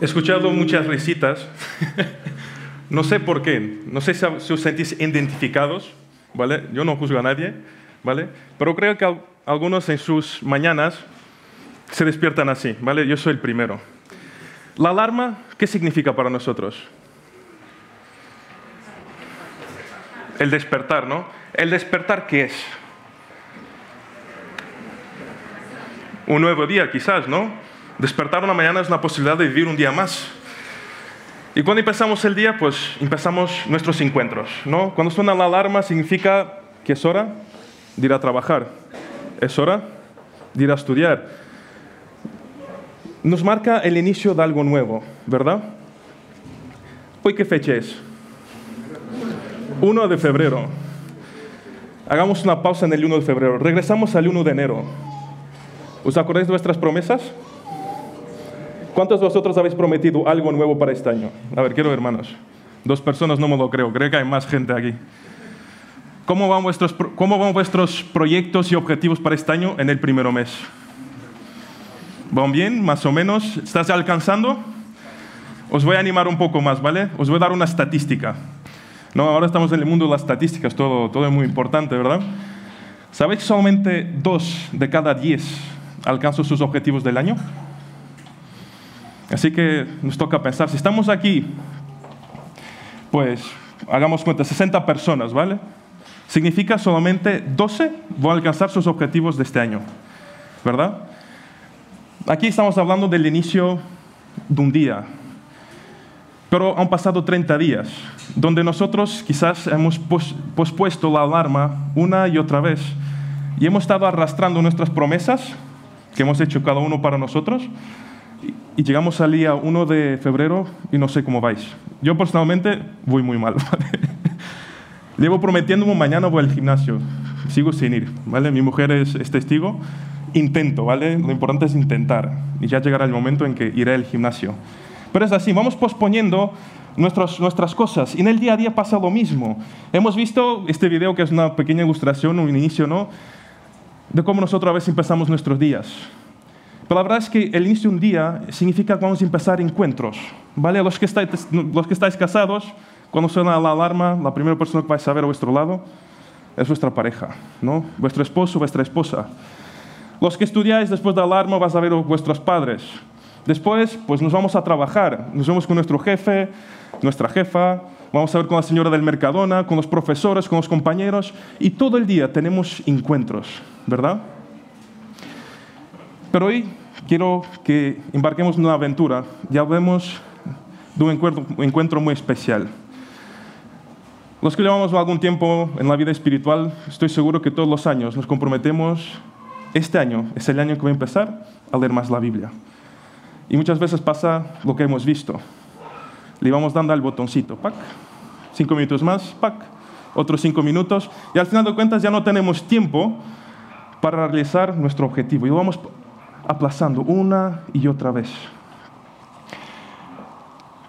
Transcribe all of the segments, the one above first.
He escuchado muchas risitas. no sé por qué. No sé si os sentís identificados, ¿vale? Yo no juzgo a nadie, ¿vale? Pero creo que algunos en sus mañanas se despiertan así, ¿vale? Yo soy el primero. La alarma, ¿qué significa para nosotros? El despertar, ¿no? El despertar, ¿qué es? Un nuevo día, quizás, ¿no? Despertar una mañana es una posibilidad de vivir un día más. Y cuando empezamos el día, pues empezamos nuestros encuentros, ¿no? Cuando suena la alarma significa que es hora de ir a trabajar, es hora de ir a estudiar. Nos marca el inicio de algo nuevo, ¿verdad? ¿Hoy qué fecha es? 1 de febrero. Hagamos una pausa en el 1 de febrero. Regresamos al 1 de enero. ¿Os acordáis de vuestras promesas? ¿Cuántos de vosotros habéis prometido algo nuevo para este año? A ver, quiero hermanos. Dos personas no me lo creo. Creo que hay más gente aquí. ¿Cómo van vuestros, cómo van vuestros proyectos y objetivos para este año en el primer mes? ¿Van bien? ¿Más o menos? ¿Estás alcanzando? Os voy a animar un poco más, ¿vale? Os voy a dar una estadística. No, ahora estamos en el mundo de las estadísticas, todo, todo es muy importante, ¿verdad? ¿Sabéis que solamente dos de cada diez alcanzan sus objetivos del año? Así que nos toca pensar, si estamos aquí, pues hagamos cuenta, 60 personas, ¿vale? Significa solamente 12 van a alcanzar sus objetivos de este año, ¿verdad? Aquí estamos hablando del inicio de un día, pero han pasado 30 días, donde nosotros quizás hemos pospuesto la alarma una y otra vez y hemos estado arrastrando nuestras promesas que hemos hecho cada uno para nosotros y llegamos al día 1 de febrero y no sé cómo vais. Yo personalmente voy muy mal. Llevo prometiéndome mañana voy al gimnasio. Sigo sin ir, ¿vale? Mi mujer es, es, testigo. Intento, ¿vale? Lo importante es intentar. Y ya llegará el momento en que iré al gimnasio. Pero es así, vamos posponiendo nuestras, nuestras cosas. Y en el día a día pasa lo mismo. Hemos visto este video que es una pequeña ilustración, un inicio, ¿no? De cómo nosotros a veces empezamos nuestros días. Pero la verdad es que el inicio de un día significa que vamos a empezar encuentros. ¿Vale? Los que estáis, los que estáis casados, cuando suena la alarma, la primera persona que vais a ver a vuestro lado es vuestra pareja, ¿no? Vuestro esposo, vuestra esposa. Los que estudiáis después de la alarma vas a ver a vuestros padres, Después, pues nos vamos a trabajar, nos vemos con nuestro jefe, nuestra jefa, vamos a ver con la señora del Mercadona, con los profesores, con los compañeros, y todo el día tenemos encuentros, ¿verdad? Pero hoy quiero que embarquemos en una aventura, ya vemos de un encuentro, un encuentro muy especial. Los que llevamos algún tiempo en la vida espiritual, estoy seguro que todos los años nos comprometemos, este año es el año que voy a empezar a leer más la Biblia. Y muchas veces pasa lo que hemos visto. Le vamos dando al botoncito, pac, cinco minutos más, pac, otros cinco minutos, y al final de cuentas ya no tenemos tiempo para realizar nuestro objetivo. Y lo vamos aplazando una y otra vez.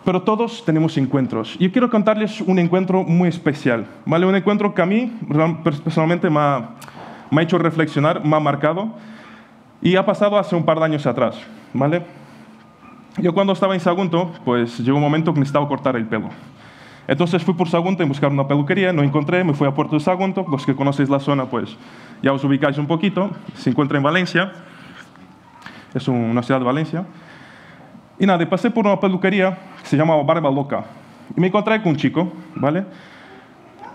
Pero todos tenemos encuentros. Yo quiero contarles un encuentro muy especial, ¿vale? Un encuentro que a mí personalmente me ha, me ha hecho reflexionar, me ha marcado, y ha pasado hace un par de años atrás, ¿vale? Yo cuando estaba en Sagunto, pues llegó un momento que necesitaba cortar el pelo. Entonces fui por Sagunto a buscar una peluquería, no encontré, me fui a Puerto de Sagunto. Los que conocéis la zona, pues ya os ubicáis un poquito. Se encuentra en Valencia, es una ciudad de Valencia. Y nada, pasé por una peluquería que se llamaba Barba Loca. Y me encontré con un chico, ¿vale?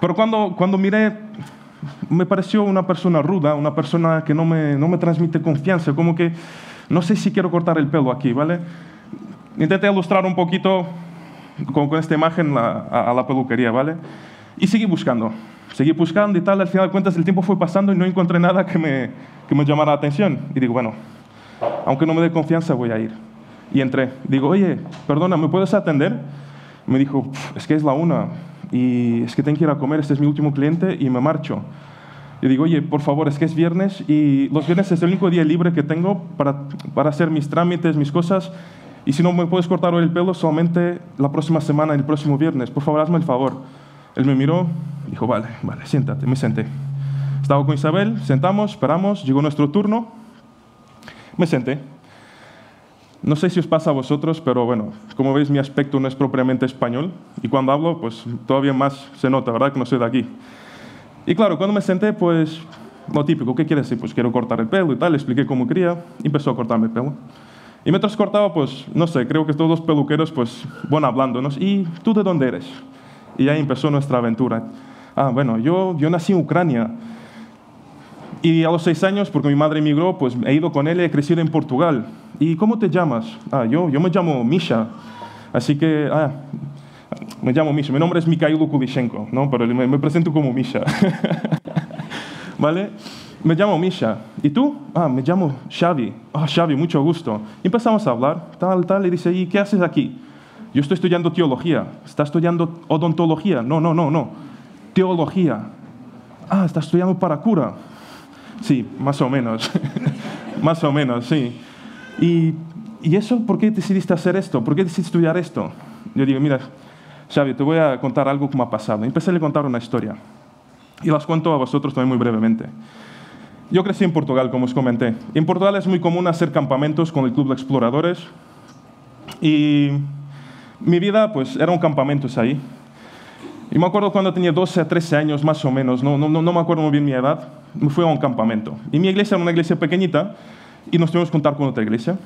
Pero cuando, cuando miré, me pareció una persona ruda, una persona que no me, no me transmite confianza, como que no sé si quiero cortar el pelo aquí, ¿vale? intenté ilustrar un poquito con, esta imagen a, la peluquería, ¿vale? Y seguí buscando, seguí buscando y tal, al final de cuentas el tiempo fue pasando y no encontré nada que me, que me llamara la atención. Y digo, bueno, aunque no me dé confianza, voy a ir. Y entré. Digo, oye, perdona, ¿me puedes atender? Me dijo, es que es la una y es que tengo que ir a comer, este es mi último cliente y me marcho. Y digo, oye, por favor, es que es viernes y los viernes es el único día libre que tengo para, para hacer mis trámites, mis cosas y si no me puedes cortar hoy el pelo, solamente la próxima semana, el próximo viernes. Por favor, hazme el favor. Él me miró, dijo, vale, vale, siéntate. Me senté. Estaba con Isabel, sentamos, esperamos, llegó nuestro turno. Me senté. No sé si os pasa a vosotros, pero bueno, como veis mi aspecto no es propiamente español y cuando hablo pues todavía más se nota, ¿verdad? Que no soy de aquí. Y claro, cuando me senté pues lo típico, ¿qué quieres decir? Pues quiero cortar el pelo y tal, le expliqué cómo quería y empezó a cortarme el pelo. Y mientras cortaba pues, no sé, creo que todos los peluqueros pues, bueno, hablándonos, ¿y tú de dónde eres? Y ahí empezó nuestra aventura. Ah, bueno, yo, yo nací en Ucrania. Y a los seis años, porque mi madre emigró, pues he ido con él he crecido en Portugal. ¿Y cómo te llamas? Ah, yo, yo me llamo Misha. Así que, ah, me llamo Misha. Mi nombre es Mikhail Kulishenko, ¿no? Pero me, me presento como Misha. ¿Vale? Me llamo Misha. ¿Y tú? Ah, me llamo Xavi. Ah, Xavi, mucho gusto. Y empezamos a hablar, tal, tal, y dice, ¿y qué haces aquí? Yo estoy estudiando teología. ¿Estás estudiando odontología? No, no, no, no. Teología. Ah, ¿estás estudiando para cura? Sí, más o menos. más o menos, sí. ¿Y, ¿Y eso por qué decidiste hacer esto? ¿Por qué decidiste estudiar esto? Yo digo, mira, Xavi, te voy a contar algo que me ha pasado. empecé a contar una historia. Y las cuento a vosotros también muy brevemente. Yo crecí en Portugal, como os comenté. En Portugal es muy común hacer campamentos con el Club de Exploradores. Y mi vida, pues, era un campamento ahí. Y me acuerdo cuando tenía 12 a 13 años, más o menos, no, no, no me acuerdo muy bien mi edad, me fui a un campamento. Y mi iglesia era una iglesia pequeñita y nos tuvimos que contar con otra iglesia.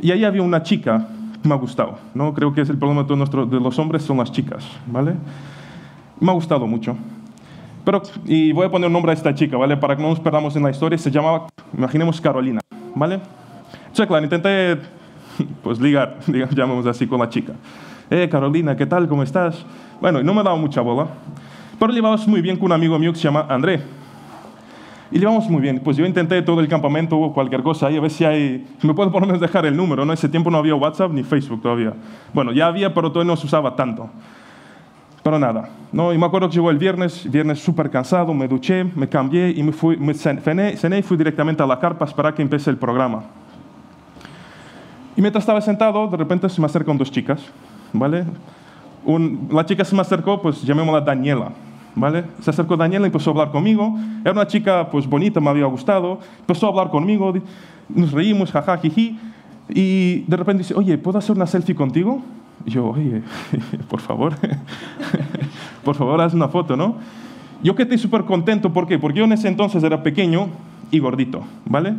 Y ahí había una chica que me ha gustado. ¿no? Creo que es el problema de, nuestro, de los hombres, son las chicas. ¿vale? Me ha gustado mucho. Pero, y voy a poner un nombre a esta chica, ¿vale? Para que no nos perdamos en la historia, se llamaba, imaginemos, Carolina, ¿vale? Entonces, claro, intenté, pues, ligar, digamos, así, con la chica. Eh, Carolina, ¿qué tal? ¿Cómo estás? Bueno, no me daba mucha bola, pero llevamos muy bien con un amigo mío que se llama André. Y llevamos muy bien. Pues yo intenté todo el campamento o cualquier cosa ahí, a ver si hay... Me puedo por lo menos dejar el número, ¿no? Ese tiempo no había WhatsApp ni Facebook todavía. Bueno, ya había, pero todavía no se usaba tanto. Pero nada, ¿no? Y me acuerdo que llegó el viernes, viernes súper cansado, me duché, me cambié y me fui, me cené, y fui directamente a la carpa para que empiece el programa. Y mientras estaba sentado, de repente se me acercan dos chicas, ¿vale? Un, la chica se me acercó, pues llamémosla Daniela, ¿vale? Se acercó Daniela y empezó a hablar conmigo. Era una chica, pues bonita, me había gustado. Empezó a hablar conmigo, nos reímos, jaja, jiji. Y de repente dice, oye, ¿puedo hacer una selfie contigo? Y yo, oye, por favor, por favor, haz una foto, ¿no? Yo quedé súper contento, ¿por qué? Porque yo en ese entonces era pequeño y gordito, ¿vale?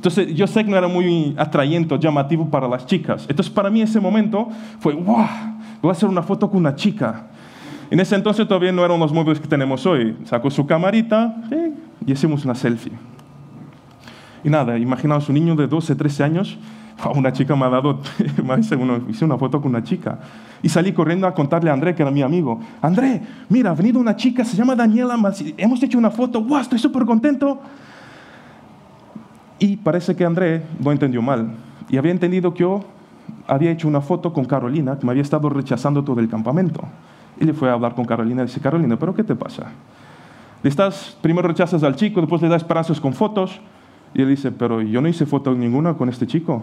Entonces yo sé que no era muy atrayente, llamativo para las chicas. Entonces para mí ese momento fue, wow, voy a hacer una foto con una chica. En ese entonces todavía no eran los móviles que tenemos hoy. Sacó su camarita y hicimos una selfie. Y nada, imaginaos un niño de 12, 13 años una chica me ha dado, me hice una foto con una chica. Y salí corriendo a contarle a André, que era mi amigo. André, mira, ha venido una chica, se llama Daniela, hemos hecho una foto, wow, estoy súper contento. Y parece que André lo entendió mal. Y había entendido que yo había hecho una foto con Carolina, que me había estado rechazando todo el campamento. Y le fue a hablar con Carolina y dice, Carolina, ¿pero qué te pasa? Le estás, primero rechazas al chico, después le das esperanzas con fotos. Y él dice, pero yo no hice foto ninguna con este chico.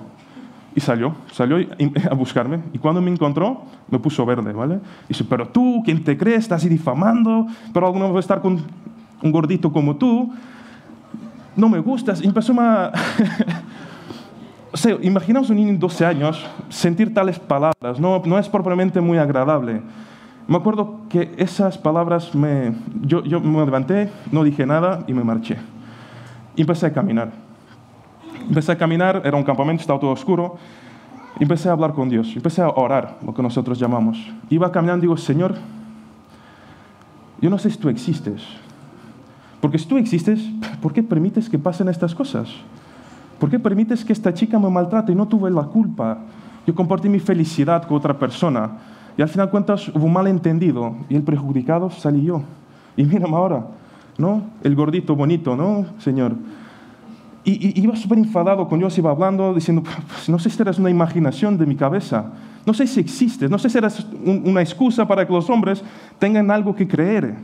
Y salió, salió a buscarme. Y cuando me encontró, me puso verde, ¿vale? Y dice, pero tú, ¿quién te crees? Estás difamando, pero alguna vez voy a estar con un gordito como tú. No me gustas. Y empezó a... o sea, imaginaos un niño de 12 años sentir tales palabras. No, es propiamente muy agradable. Me acuerdo que esas palabras me... Yo, me levanté, no dije nada y me marché. Y empecé a caminar. Empecé a caminar, era un campamento, estaba todo oscuro. Empecé a hablar con Dios, empecé a orar, lo que nosotros llamamos. Iba caminando y digo, Señor, yo no sé si tú existes. Porque si tú existes, ¿por qué permites que pasen estas cosas? ¿Por qué permites que esta chica me maltrate y no tuve la culpa? Yo compartí mi felicidad con otra persona y al final cuentas hubo un malentendido y el perjudicado salí yo. Y mírame ahora, ¿no? El gordito bonito, ¿no, Señor? Y, iba súper enfadado con Dios, iba hablando, diciendo, pues, no sé si eres una imaginación de mi cabeza, no sé si existes, no sé si eres una excusa para que los hombres tengan algo que creer.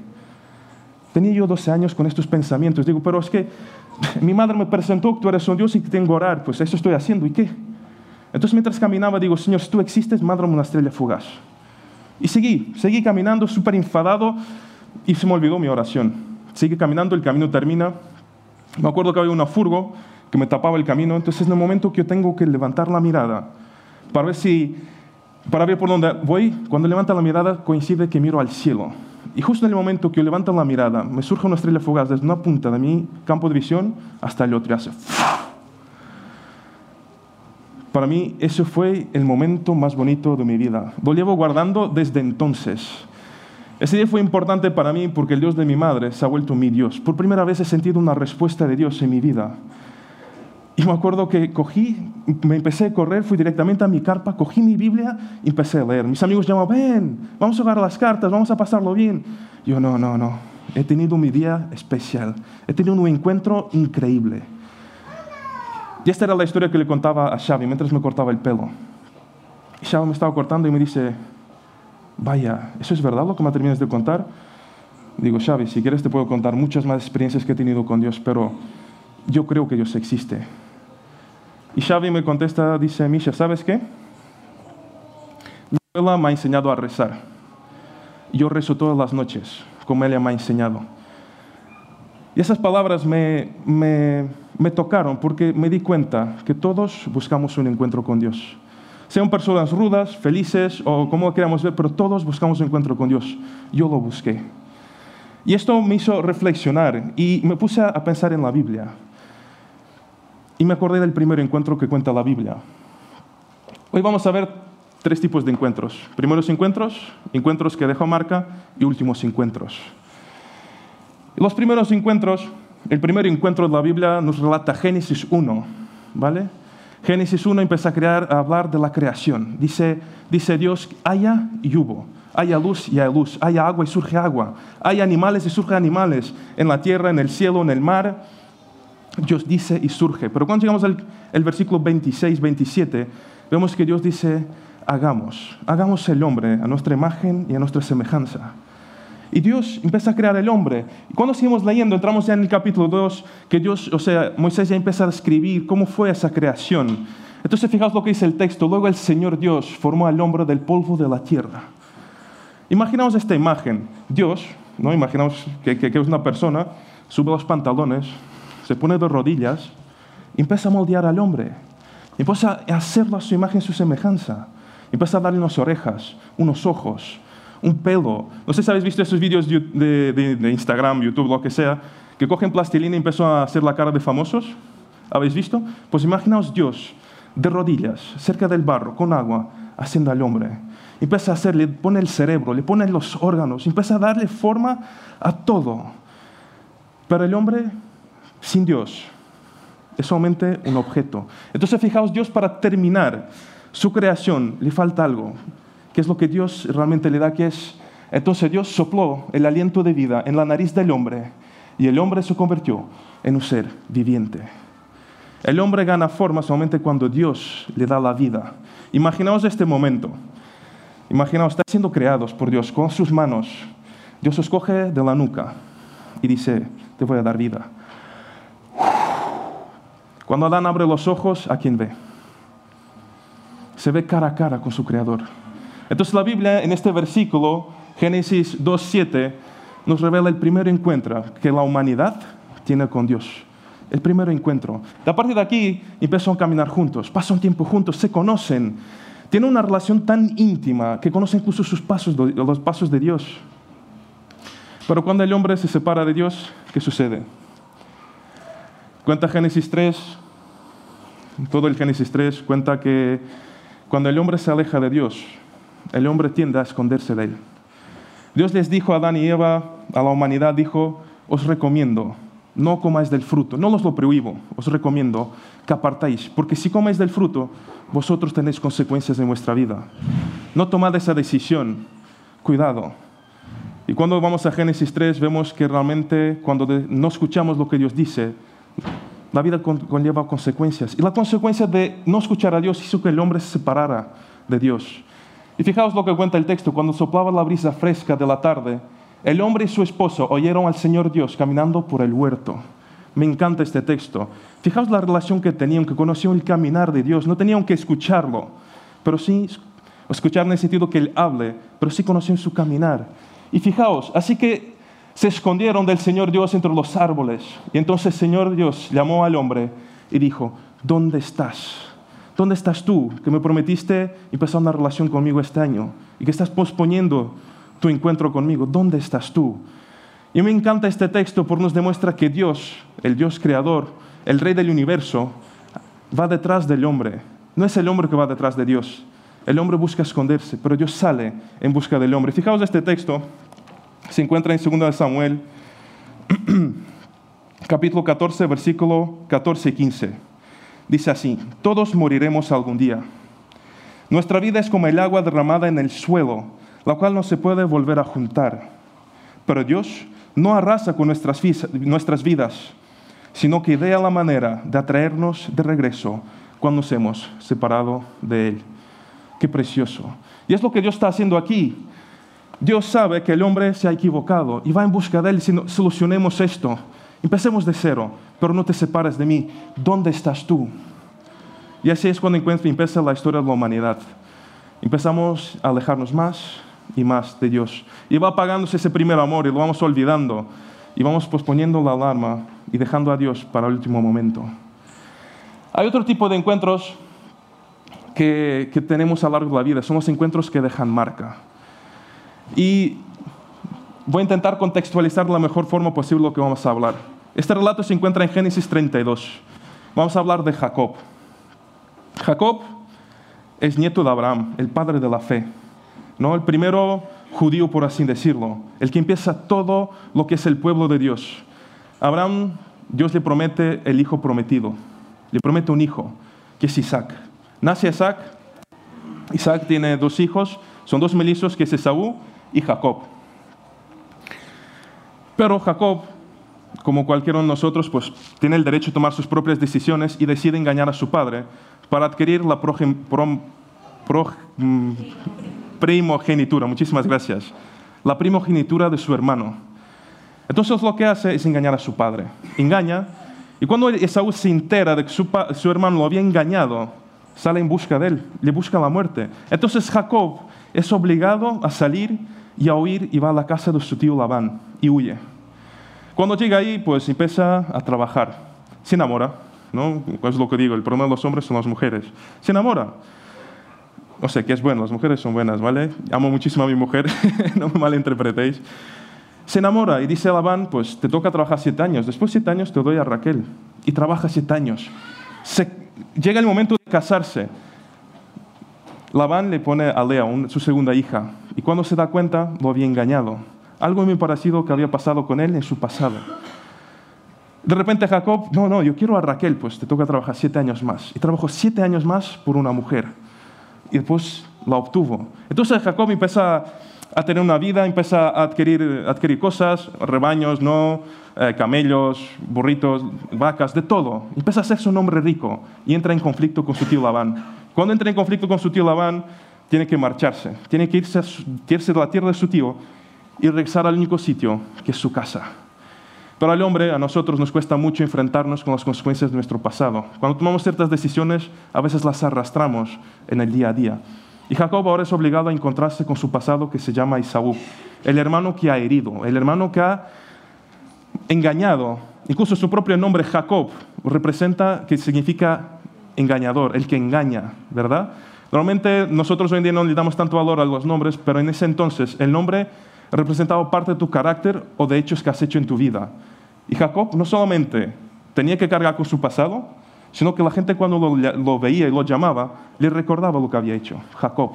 Tenía yo 12 años con estos pensamientos, digo, pero es que mi madre me presentó que tú eres un Dios y que tengo que orar, pues eso estoy haciendo, ¿y qué? Entonces mientras caminaba digo, Señor, si tú existes, mándame una estrella fugaz. Y seguí, seguí caminando súper enfadado y se me olvidó mi oración. Sigue caminando, el camino termina, me acuerdo que había una furgo que me tapaba el camino. Entonces, en el momento que yo tengo que levantar la mirada para ver si, para ver por dónde voy, cuando levanto la mirada coincide que miro al cielo. Y justo en el momento que yo levanto la mirada, me surge una estrella fugaz desde una punta de mi campo de visión hasta el otro y hace. Para mí, ese fue el momento más bonito de mi vida. Lo llevo guardando desde entonces. Ese día fue importante para mí porque el Dios de mi madre se ha vuelto mi Dios. Por primera vez he sentido una respuesta de Dios en mi vida. Y me acuerdo que cogí, me empecé a correr, fui directamente a mi carpa, cogí mi Biblia y empecé a leer. Mis amigos llamaban, ven, vamos a jugar las cartas, vamos a pasarlo bien. Yo, no, no, no. He tenido mi día especial. He tenido un encuentro increíble. Y esta era la historia que le contaba a Xavi mientras me cortaba el pelo. Y Xavi me estaba cortando y me dice, vaya, ¿eso es verdad lo que me terminas de contar? Digo, Xavi, si quieres te puedo contar muchas más experiencias que he tenido con Dios, pero yo creo que Dios existe. Y Xavi me contesta, dice, Misha, ¿sabes qué? Mi abuela me ha enseñado a rezar. Yo rezo todas las noches, como ella me ha enseñado. Y esas palabras me, me, me tocaron porque me di cuenta que todos buscamos un encuentro con Dios. Sean personas rudas, felices o como queramos ver, pero todos buscamos un encuentro con Dios. Yo lo busqué. Y esto me hizo reflexionar y me puse a pensar en la Biblia. Y me acordé del primer encuentro que cuenta la Biblia. Hoy vamos a ver tres tipos de encuentros. Primeros encuentros, encuentros que dejó marca y últimos encuentros. Los primeros encuentros, el primer encuentro de la Biblia nos relata Génesis 1, ¿vale? Génesis 1 empieza a, crear, a hablar de la creación. Dice, dice Dios, haya y hubo. Haya luz y hay luz. Haya agua y surge agua. Hay animales y surge animales. En la tierra, en el cielo, en el mar. Dios dice y surge. Pero cuando llegamos al el versículo 26, 27, vemos que Dios dice, hagamos. Hagamos el hombre a nuestra imagen y a nuestra semejanza. Y Dios empieza a crear el hombre. Y cuando seguimos leyendo, entramos ya en el capítulo 2, que Dios, o sea, Moisés ya empieza a escribir cómo fue esa creación. Entonces, fijaos lo que dice el texto. Luego el Señor Dios formó al hombre del polvo de la tierra. Imaginamos esta imagen. Dios, ¿no? Imaginamos que, que, que es una persona, sube los pantalones, se pone de rodillas empieza a moldear al hombre. Empieza a hacerlo a su imagen, su semejanza. Empieza a darle unas orejas, unos ojos, un pelo. No sé si habéis visto esos vídeos de, Instagram, YouTube, lo que sea, que cogen plastilina y empiezan a hacer la cara de famosos. ¿Habéis visto? Pues imaginaos Dios de rodillas, cerca del barro, con agua, haciendo al hombre. Empieza a hacer, le pone el cerebro, le pone los órganos, empieza a darle forma a todo. Pero el hombre, sin Dios, es solamente un objeto. Entonces, fijaos, Dios para terminar su creación le falta algo. ¿Qué es lo que Dios realmente le da? Que es, entonces Dios sopló el aliento de vida en la nariz del hombre y el hombre se convirtió en un ser viviente. El hombre gana forma solamente cuando Dios le da la vida. Imaginaos este momento. Imaginaos, están siendo creados por Dios con sus manos. Dios os coge de la nuca y dice, te voy a dar vida. Cuando Adán abre los ojos, ¿a quién ve? Se ve cara a cara con su creador. Entonces la Biblia en este versículo, Génesis 2.7, nos revela el primer encuentro que la humanidad tiene con Dios. El primer encuentro. A partir de aquí empiezan a caminar juntos, pasan tiempo juntos, se conocen, tienen una relación tan íntima que conocen incluso sus pasos, los pasos de Dios. Pero cuando el hombre se separa de Dios, ¿qué sucede? Cuenta Génesis 3, todo el Génesis 3 cuenta que cuando el hombre se aleja de Dios, el hombre tiende a esconderse de él. Dios les dijo a Adán y Eva, a la humanidad, dijo, os recomiendo, no comáis del fruto, no os lo prohíbo, os recomiendo que apartáis, porque si coméis del fruto, vosotros tenéis consecuencias en vuestra vida. No tomad esa decisión, cuidado. Y cuando vamos a Génesis 3, vemos que realmente cuando no escuchamos lo que Dios dice, la vida conlleva consecuencias. Y la consecuencia de no escuchar a Dios hizo que el hombre se separara de Dios. Y fijaos lo que cuenta el texto, cuando soplaba la brisa fresca de la tarde, el hombre y su esposo oyeron al Señor Dios caminando por el huerto. Me encanta este texto. Fijaos la relación que tenían, que conocían el caminar de Dios. No tenían que escucharlo, pero sí escuchar en el sentido que Él hable, pero sí conocían su caminar. Y fijaos, así que se escondieron del Señor Dios entre los árboles. Y entonces el Señor Dios llamó al hombre y dijo, ¿dónde estás? ¿Dónde estás tú que me prometiste empezar una relación conmigo este año y que estás posponiendo tu encuentro conmigo? ¿Dónde estás tú? Y me encanta este texto porque nos demuestra que Dios, el Dios creador, el Rey del universo, va detrás del hombre. No es el hombre que va detrás de Dios. El hombre busca esconderse, pero Dios sale en busca del hombre. Fijaos este texto, se encuentra en 2 Samuel, capítulo 14, versículo 14 y 15. Dice así, todos moriremos algún día. Nuestra vida es como el agua derramada en el suelo, la cual no se puede volver a juntar. Pero Dios no arrasa con nuestras, nuestras vidas, sino que idea la manera de atraernos de regreso cuando nos hemos separado de Él. Qué precioso. Y es lo que Dios está haciendo aquí. Dios sabe que el hombre se ha equivocado y va en busca de Él. No, solucionemos esto, empecemos de cero, pero no te separes de mí. ¿Dónde estás tú? Y así es cuando empieza la historia de la humanidad. Empezamos a alejarnos más y más de Dios. Y va apagándose ese primer amor y lo vamos olvidando. Y vamos posponiendo la alarma y dejando a Dios para el último momento. Hay otro tipo de encuentros que, que tenemos a lo largo de la vida. Son los encuentros que dejan marca. Y voy a intentar contextualizar de la mejor forma posible lo que vamos a hablar. Este relato se encuentra en Génesis 32. Vamos a hablar de Jacob. Jacob es nieto de Abraham, el padre de la fe. ¿no? El primero judío, por así decirlo, el que empieza todo lo que es el pueblo de Dios. Abraham, Dios le promete el hijo prometido, le promete un hijo, que es Isaac. Nace Isaac, Isaac tiene dos hijos, son dos melizos, que es Esaú y Jacob. Pero Jacob, como cualquiera de nosotros, pues tiene el derecho a tomar sus propias decisiones y decide engañar a su padre para adquirir la mm, primogenitura. Muchísimas gracias. La primogenitura de su hermano. Entonces lo que hace es engañar a su padre. Engaña. Y cuando Esaú se entera de que su, su hermano lo había engañado, sale en busca de él, le busca la muerte. Entonces Jacob es obligado a salir y a huir y va a la casa de su tío Labán y huye. Cuando llega ahí, pues empieza a trabajar. Se enamora, ¿no? Es lo que digo, el problema de los hombres son las mujeres. Se enamora. O sea, que es bueno, las mujeres son buenas, ¿vale? Amo muchísimo a mi mujer, no me malinterpretéis. Se enamora y dice a Labán, pues te toca trabajar siete años. Después de siete años te doy a Raquel. Y trabaja siete años. llega el momento de casarse. Labán le pone a Lea, su segunda hija, y cuando se da cuenta, lo había engañado. Algo muy parecido que había pasado con él en su pasado. De repente Jacob, no, no, yo quiero a Raquel, pues te toca trabajar siete años más. Y trabajó siete años más por una mujer. Y después la obtuvo. Entonces Jacob empieza a tener una vida, empieza a adquirir, adquirir cosas, rebaños, no, eh, camellos, burritos, vacas, de todo. Empieza a hacerse un hombre rico y entra en conflicto con su tío Labán. Cuando entra en conflicto con su tío Labán, tiene que marcharse, tiene que irse, irse de la tierra de su tío y regresar al único sitio, que es su casa. Pero al hombre, a nosotros nos cuesta mucho enfrentarnos con las consecuencias de nuestro pasado. Cuando tomamos ciertas decisiones, a veces las arrastramos en el día a día. Y Jacob ahora es obligado a encontrarse con su pasado que se llama Isaú, el hermano que ha herido, el hermano que ha engañado. Incluso su propio nombre, Jacob, representa, que significa engañador, el que engaña, ¿verdad? Normalmente nosotros hoy en día no le damos tanto valor a los nombres, pero en ese entonces el nombre representaba parte de tu carácter o de hechos que has hecho en tu vida. Y Jacob no solamente tenía que cargar con su pasado, sino que la gente cuando lo, veía y lo llamaba, le recordaba lo que había hecho. Jacob,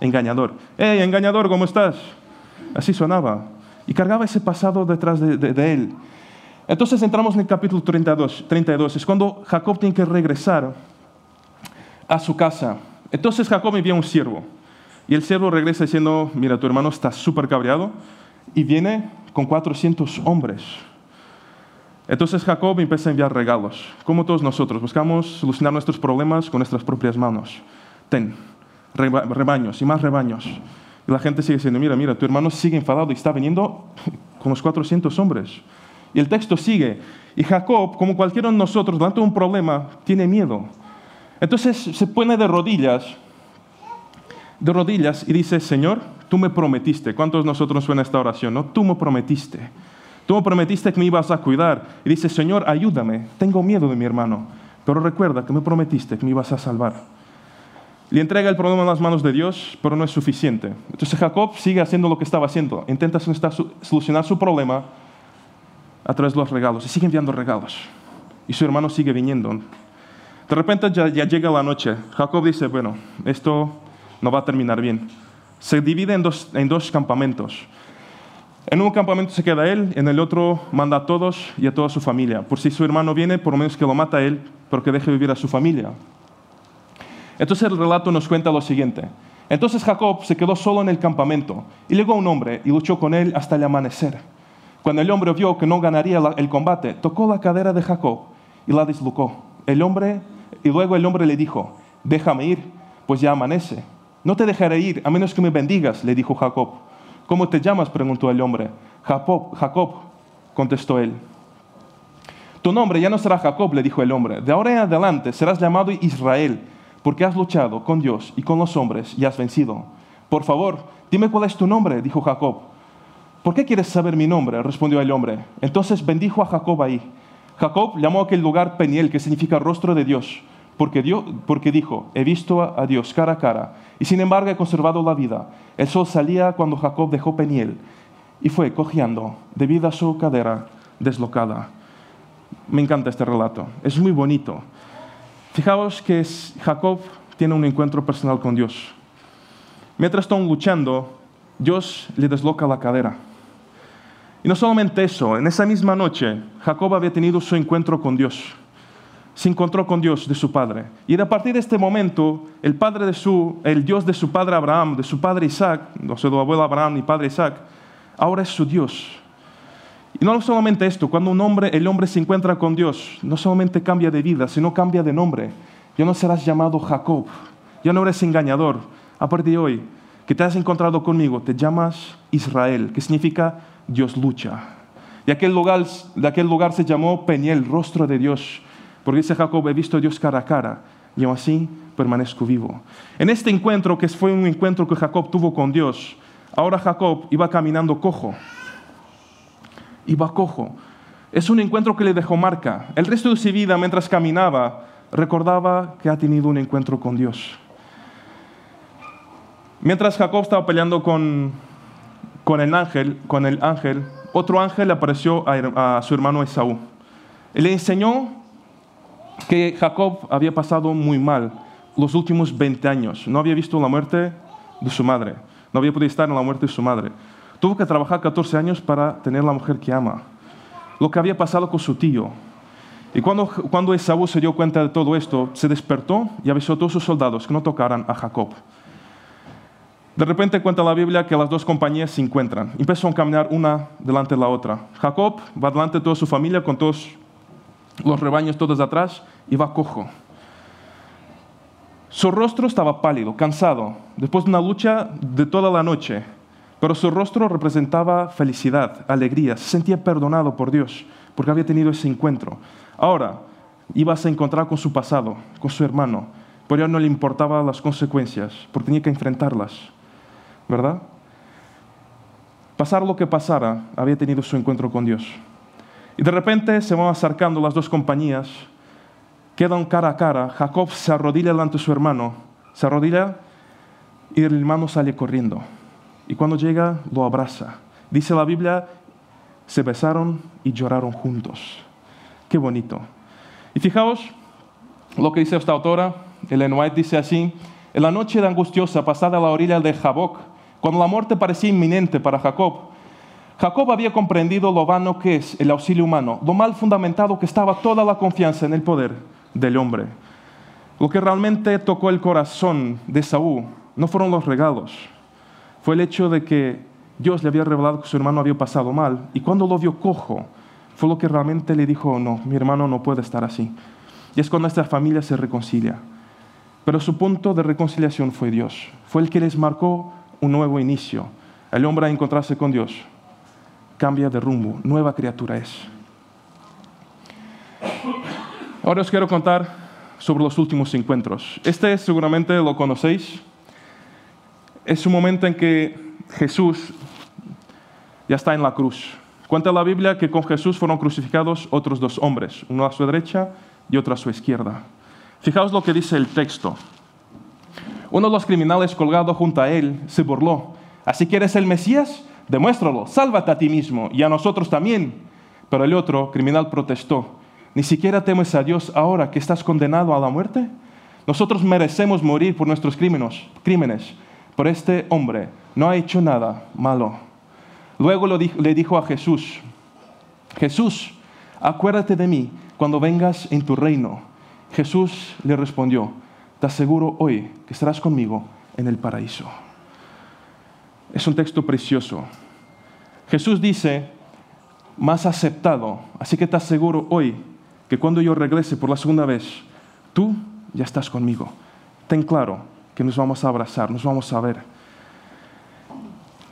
engañador. ¡Hey, engañador, ¿cómo estás? Así sonaba. Y cargaba ese pasado detrás de, de él. Entonces entramos en el capítulo 32, 32, es cuando Jacob tiene que regresar a su casa. Entonces Jacob envía un siervo y el siervo regresa diciendo, mira, tu hermano está súper cabreado y viene con 400 hombres. Entonces Jacob empieza a enviar regalos, como todos nosotros, buscamos solucionar nuestros problemas con nuestras propias manos. Ten, rebaños y más rebaños. Y la gente sigue diciendo, mira, mira, tu hermano sigue enfadado y está viniendo con los 400 hombres. Y el texto sigue. Y Jacob, como cualquiera de nosotros, delante de un problema, tiene miedo. Entonces se pone de rodillas, de rodillas y dice, Señor, tú me prometiste. ¿Cuántos de nosotros suena esta oración? No? Tú me prometiste. Tú me prometiste que me ibas a cuidar. Y dice, Señor, ayúdame. Tengo miedo de mi hermano. pero recuerda que me prometiste que me ibas a salvar. Le entrega el problema en las manos de Dios, pero no es suficiente. Entonces Jacob sigue haciendo lo que estaba haciendo. Intenta solucionar su problema a través de los regalos. Y sigue enviando regalos. Y su hermano sigue viniendo. De repente ya, llega la noche. Jacob dice, bueno, esto no va a terminar bien. Se divide en dos, en dos campamentos. En un campamento se queda él, en el otro manda a todos y a toda su familia. Por si su hermano viene, por lo menos que lo mata a él, pero que deje vivir a su familia. Entonces el relato nos cuenta lo siguiente. Entonces Jacob se quedó solo en el campamento y llegó un hombre y luchó con él hasta el amanecer. Cuando el hombre vio que no ganaría el combate, tocó la cadera de Jacob y la dislocó. El hombre, y luego el hombre le dijo, déjame ir, pues ya amanece. No te dejaré ir, a menos que me bendigas, le dijo Jacob. ¿Cómo te llamas? preguntó el hombre. Jacob, Jacob, contestó él. Tu nombre ya no será Jacob, le dijo el hombre. De ahora en adelante serás llamado Israel porque has luchado con Dios y con los hombres y has vencido. Por favor, dime cuál es tu nombre, dijo Jacob. ¿Por qué quieres saber mi nombre? respondió el hombre. Entonces bendijo a Jacob ahí. Jacob llamó a aquel lugar Peniel, que significa rostro de Dios, porque, porque dijo, he visto a Dios cara a cara, y sin embargo he conservado la vida. El sol salía cuando Jacob dejó Peniel, y fue cojeando debido a su cadera deslocada. Me encanta este relato, es muy bonito. Fijaos que Jacob tiene un encuentro personal con Dios. Mientras están luchando, Dios le desloca la cadera. Y no solamente eso, en esa misma noche Jacob había tenido su encuentro con Dios. Se encontró con Dios de su padre. Y a partir de este momento, el, padre de su, el Dios de su padre Abraham, de su padre Isaac, no sé, de abuelo Abraham y padre Isaac, ahora es su Dios. Y no solamente esto, cuando un hombre, el hombre se encuentra con Dios, no solamente cambia de vida, sino cambia de nombre. Ya no serás llamado Jacob, ya no eres engañador. A partir de hoy, que te has encontrado conmigo, te llamas Israel, que significa Dios lucha. Y aquel lugar, de aquel lugar se llamó Peniel, rostro de Dios, porque dice Jacob, he visto a Dios cara a cara, y aún así permanezco vivo. En este encuentro, que fue un encuentro que Jacob tuvo con Dios, ahora Jacob iba caminando cojo iba cojo. Es un encuentro que le dejó marca. El resto de su vida, mientras caminaba, recordaba que ha tenido un encuentro con Dios. Mientras Jacob estaba peleando con, con el ángel, con el ángel, otro ángel apareció a, su hermano Esaú. le enseñó que Jacob había pasado muy mal los últimos 20 años. No había visto la muerte de su madre. No había podido estar en la muerte de su madre. Tuvo que trabajar 14 años para tener la mujer que ama. Lo que había pasado con su tío. Y cuando, cuando Esaú se dio cuenta de todo esto, se despertó y avisó a todos sus soldados que no tocaran a Jacob. De repente cuenta la Biblia que las dos compañías se encuentran. Empiezan a caminar una delante de la otra. Jacob va delante de toda su familia con todos los rebaños todos atrás y va cojo. Su rostro estaba pálido, cansado, después de una lucha de toda la noche pero su rostro representaba felicidad, alegría, se sentía perdonado por Dios porque había tenido ese encuentro. Ahora ibas a encontrar con su pasado, con su hermano, pero ya no le importaban las consecuencias porque tenía que enfrentarlas, ¿verdad? Pasar lo que pasara, había tenido su encuentro con Dios. Y de repente se van acercando las dos compañías, quedan cara a cara, Jacob se arrodilla delante de su hermano, se arrodilla y el hermano sale corriendo. Y cuando llega, lo abraza. Dice la Biblia, se besaron y lloraron juntos. Qué bonito. Y fijaos lo que dice esta autora, Ellen White dice así, en la noche de angustiosa pasada a la orilla de Jaboc, cuando la muerte parecía inminente para Jacob, Jacob había comprendido lo vano que es el auxilio humano, lo mal fundamentado que estaba toda la confianza en el poder del hombre. Lo que realmente tocó el corazón de Saúl no fueron los regalos, fue el hecho de que Dios le había revelado que su hermano había pasado mal y cuando lo vio cojo, fue lo que realmente le dijo, no, mi hermano no puede estar así. Y es cuando esta familia se reconcilia. Pero su punto de reconciliación fue Dios. Fue el que les marcó un nuevo inicio. El hombre a encontrarse con Dios cambia de rumbo, nueva criatura es. Ahora os quiero contar sobre los últimos encuentros. Este seguramente lo conocéis, es un momento en que Jesús ya está en la cruz. Cuenta la Biblia que con Jesús fueron crucificados otros dos hombres, uno a su derecha y otro a su izquierda. Fijaos lo que dice el texto. Uno de los criminales colgado junto a él se burló. ¿Así que eres el Mesías? Demuéstralo, sálvate a ti mismo y a nosotros también. Pero el otro criminal protestó. ¿Ni siquiera temes a Dios ahora que estás condenado a la muerte? Nosotros merecemos morir por nuestros crímenes, crímenes, pero este hombre no ha hecho nada malo. Luego le dijo a Jesús, Jesús, acuérdate de mí cuando vengas en tu reino. Jesús le respondió, te aseguro hoy que estarás conmigo en el paraíso. Es un texto precioso. Jesús dice, más aceptado, así que te aseguro hoy que cuando yo regrese por la segunda vez, tú ya estás conmigo. Ten claro que nos vamos a abrazar, nos vamos a ver.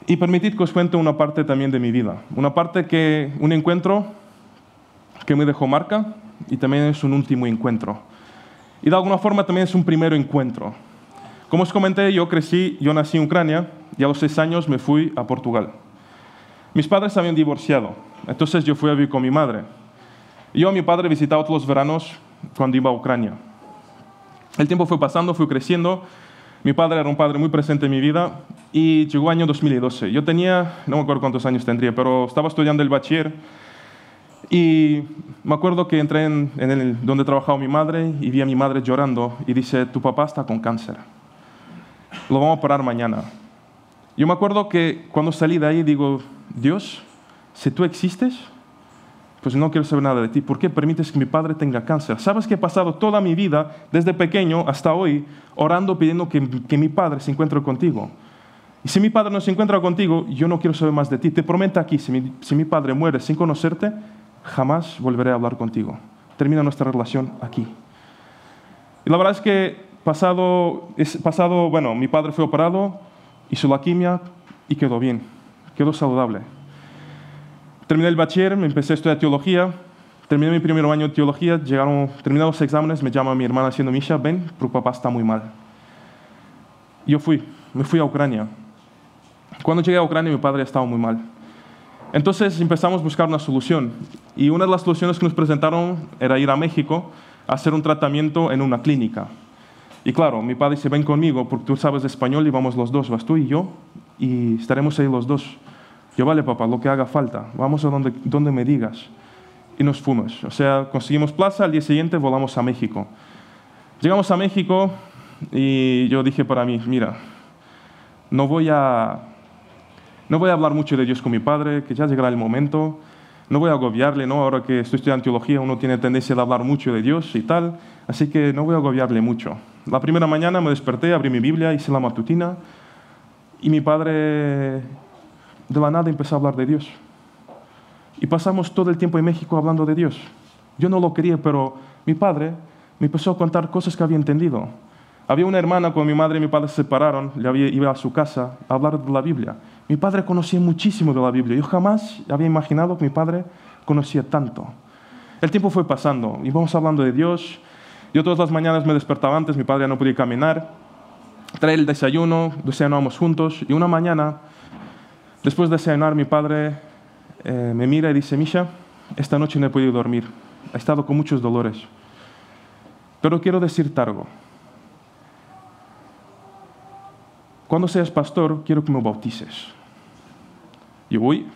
Y permitid que os cuente una parte también de mi vida. Una parte que, un encuentro que me dejó marca y también es un último encuentro. Y de alguna forma también es un primer encuentro. Como os comenté, yo crecí, yo nací en Ucrania y a los seis años me fui a Portugal. Mis padres habían divorciado, entonces yo fui a vivir con mi madre. Yo a mi padre visitaba todos los veranos cuando iba a Ucrania. El tiempo fue pasando, fui creciendo. Mi padre era un padre muy presente en mi vida y llegó el año 2012. Yo tenía, no me acuerdo cuántos años tendría, pero estaba estudiando el bachiller y me acuerdo que entré en, el, donde trabajaba mi madre y vi a mi madre llorando y dice, tu papá está con cáncer. Lo vamos a parar mañana. Yo me acuerdo que cuando salí de ahí digo, Dios, si tú existes, pues no quiero saber nada de ti. ¿Por qué permites que mi padre tenga cáncer? ¿Sabes que he pasado toda mi vida, desde pequeño hasta hoy, orando pidiendo que, mi padre se encuentre contigo? Y si mi padre no se encuentra contigo, yo no quiero saber más de ti. Te prometo aquí, si mi, si mi padre muere sin conocerte, jamás volveré a hablar contigo. Termina nuestra relación aquí. Y la verdad es que pasado, es, pasado bueno, mi padre fue operado, hizo la quimia y quedó bien, quedó saludable. Terminé el bachiller, me empecé a estudiar teología. Terminé mi primer año de teología, llegaron, terminé los exámenes, me llama mi hermana diciendo, Misha, ven, tu papá está muy mal. Yo fui, me fui a Ucrania. Cuando llegué a Ucrania, mi padre estaba muy mal. Entonces empezamos a buscar una solución. Y una de las soluciones que nos presentaron era ir a México a hacer un tratamiento en una clínica. Y claro, mi padre dice, ven conmigo, porque tú sabes español y vamos los dos, vas tú y yo, y estaremos ahí los dos. Yo, vale, papá, lo que haga falta, vamos a donde, donde me digas. Y nos fuimos. O sea, conseguimos plaza, al día siguiente volamos a México. Llegamos a México y yo dije para mí, mira, no voy a, no voy a hablar mucho de Dios con mi padre, que ya llegará el momento. No voy a agobiarle, ¿no? Ahora que estoy estudiando teología, uno tiene tendencia a hablar mucho de Dios y tal. Así que no voy a agobiarle mucho. La primera mañana me desperté, abrí mi Biblia, hice la matutina y mi padre de la nada empezó a hablar de Dios. Y pasamos todo el tiempo en México hablando de Dios. Yo no lo quería, pero mi padre me empezó a contar cosas que había entendido. Había una hermana con mi madre y mi padre se separaron, le había, iba a su casa a hablar de la Biblia. Mi padre conocía muchísimo de la Biblia. Yo jamás había imaginado que mi padre conocía tanto. El tiempo fue pasando, íbamos hablando de Dios. Yo todas las mañanas me despertaba antes, mi padre no podía caminar. Trae el desayuno, desayunábamos juntos y una mañana Después de cenar, mi padre eh, me mira y dice, Misha, esta noche no he podido dormir. He estado con muchos dolores. Pero quiero decirte algo. Cuando seas pastor, quiero que me bautices. Yo voy.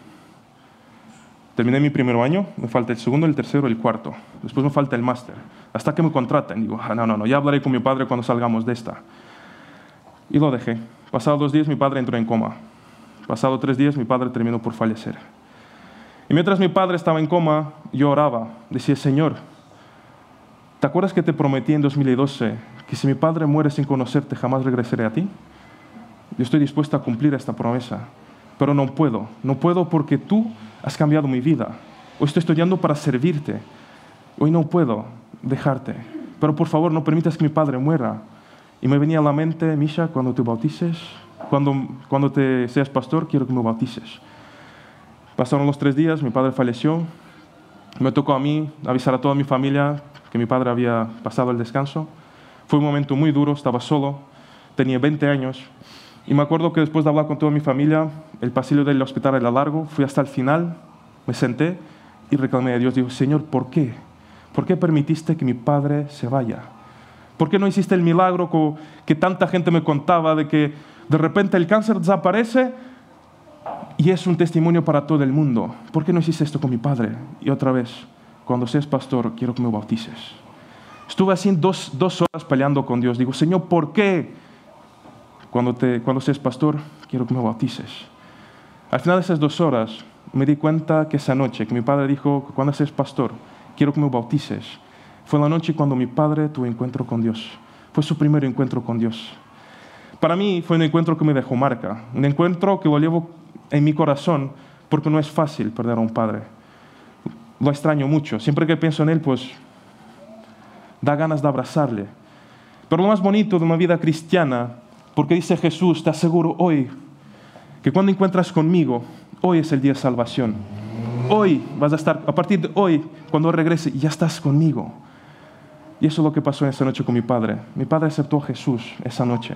Terminé mi primer año, me falta el segundo, el tercero, el cuarto. Después me falta el máster. Hasta que me contraten. Digo, ah, no, no, no, ya hablaré con mi padre cuando salgamos de esta. Y lo dejé. Pasados dos días mi padre entró en coma. Pasado tres días mi padre terminó por fallecer. Y mientras mi padre estaba en coma, yo oraba. Decía, Señor, ¿te acuerdas que te prometí en 2012 que si mi padre muere sin conocerte jamás regresaré a ti? Yo estoy dispuesta a cumplir esta promesa, pero no puedo. No puedo porque tú has cambiado mi vida. Hoy estoy estudiando para servirte. Hoy no puedo dejarte. Pero por favor, no permitas que mi padre muera. Y me venía a la mente, Misha, cuando te bautices, cuando, cuando te seas pastor, quiero que me bautices. Pasaron los tres días, mi padre falleció. Me tocó a mí avisar a toda mi familia que mi padre había pasado el descanso. Fue un momento muy duro, estaba solo, tenía 20 años. Y me acuerdo que después de hablar con toda mi familia, el pasillo del hospital era largo, fui hasta el final, me senté y reclamé a Dios. Digo, Señor, ¿por qué? ¿Por qué permitiste que mi padre se vaya? ¿Por qué no hiciste el milagro que tanta gente me contaba de que de repente el cáncer desaparece y es un testimonio para todo el mundo? ¿Por qué no hiciste esto con mi padre? Y otra vez, cuando seas pastor, quiero que me bautices. Estuve así dos, dos horas peleando con Dios. Digo, Señor, ¿por qué? Cuando, te, cuando seas pastor, quiero que me bautices. Al final de esas dos horas, me di cuenta que esa noche, que mi padre dijo, cuando seas pastor, quiero que me bautices. Fue la noche cuando mi padre tuvo encuentro con Dios. Fue su primer encuentro con Dios. Para mí fue un encuentro que me dejó marca, un encuentro que lo llevo en mi corazón porque no es fácil perder a un padre. Lo extraño mucho. Siempre que pienso en él, pues da ganas de abrazarle. Pero lo más bonito de una vida cristiana, porque dice Jesús, te aseguro hoy que cuando encuentras conmigo, hoy es el día de salvación. Hoy vas a estar, a partir de hoy, cuando regrese, ya estás conmigo. Y eso es lo que pasó esa noche con mi padre. Mi padre aceptó a Jesús esa noche.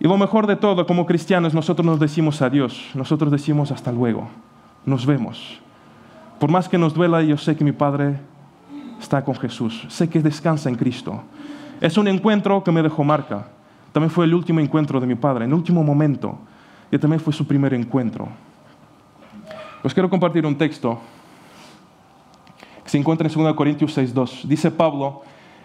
Y lo mejor de todo, como cristianos, nosotros nos decimos adiós, nosotros decimos hasta luego, nos vemos. Por más que nos duela, yo sé que mi padre está con Jesús, sé que descansa en Cristo. Es un encuentro que me dejó marca. También fue el último encuentro de mi padre, en el último momento. Y también fue su primer encuentro. Pues quiero compartir un texto que se encuentra en 2 Corintios 6.2. Dice Pablo,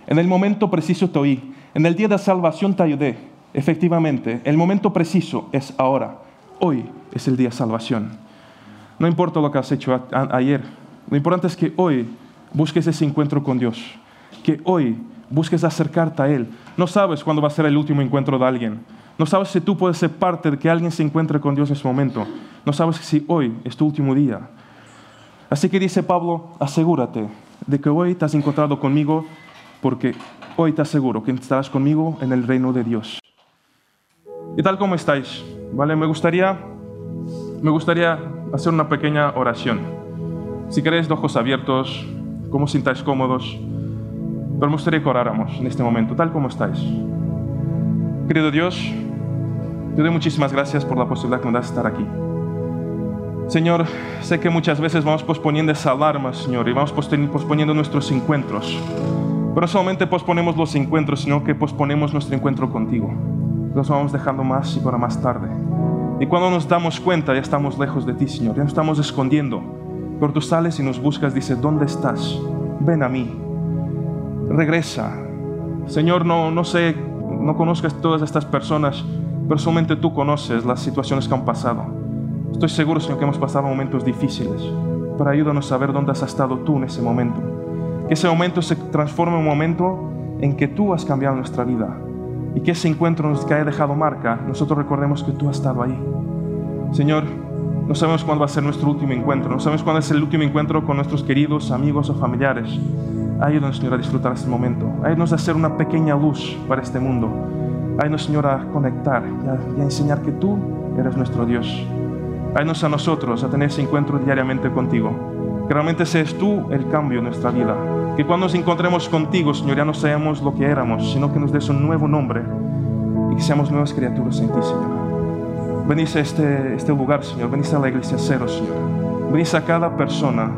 en el momento preciso te oí, en el día de salvación te ayudé. Efectivamente, el momento preciso es ahora. Hoy es el día de salvación. No importa lo que has hecho ayer, lo importante es que hoy busques ese encuentro con Dios, que hoy busques acercarte a Él. No sabes cuándo va a ser el último encuentro de alguien. No sabes si tú puedes ser parte de que alguien se encuentre con Dios en ese momento. No sabes si hoy es tu último día. Así que dice Pablo, asegúrate de que hoy te has encontrado conmigo porque hoy te aseguro que estarás conmigo en el reino de Dios. ¿Y tal como estáis? ¿Vale? Me gustaría, me gustaría hacer una pequeña oración. Si queréis, ojos abiertos, como sintáis cómodos, pero me gustaría que oráramos en este momento, tal como estáis. Querido Dios, te doy muchísimas gracias por la posibilidad que me das de estar aquí. Señor, sé que muchas veces vamos posponiendo esa alarma, Señor, y vamos posponiendo nuestros encuentros. Pero no solamente posponemos los encuentros, sino que posponemos nuestro encuentro contigo. Los vamos dejando más y para más tarde. Y cuando nos damos cuenta, ya estamos lejos de ti, Señor, ya nos estamos escondiendo. Pero tú sales y nos buscas, dices, ¿dónde estás? Ven a mí. Regresa. Señor, no, no sé, no conozcas todas estas personas, pero solamente tú conoces las situaciones que han pasado. Estoy seguro, Señor, que hemos pasado momentos difíciles, pero ayúdanos a saber dónde has estado tú en ese momento. Que ese momento se transforme en un momento en que tú has cambiado nuestra vida y que ese encuentro nos que haya dejado marca, nosotros recordemos que tú has estado ahí. Señor, no sabemos cuándo va a ser nuestro último encuentro, no sabemos cuándo es el último encuentro con nuestros queridos amigos o familiares. Ayúdanos, Señor, a disfrutar este momento. Ayúdanos a hacer una pequeña luz para este mundo. Ayúdanos, Señor, a conectar y a, enseñar que tú eres nuestro Dios. Ayúdanos a nosotros a tener ese encuentro diariamente contigo. Que realmente seas tú el cambio en nuestra vida. Que cuando nos encontremos contigo, Señor, ya no seamos lo que éramos, sino que nos des un nuevo nombre y que seamos nuevas criaturas en ti, Señor. Bendice este, este lugar, Señor. Bendice a la iglesia cero, Señor. Bendice a cada persona.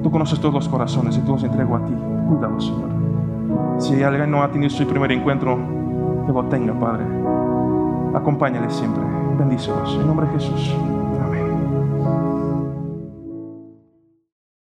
Tú conoces todos los corazones y tú los entrego a ti. Cuídalo, Señor. Si alguien no ha tenido su primer encuentro, que lo tenga, Padre. Acompáñale siempre. Bendícelos. En nombre de Jesús.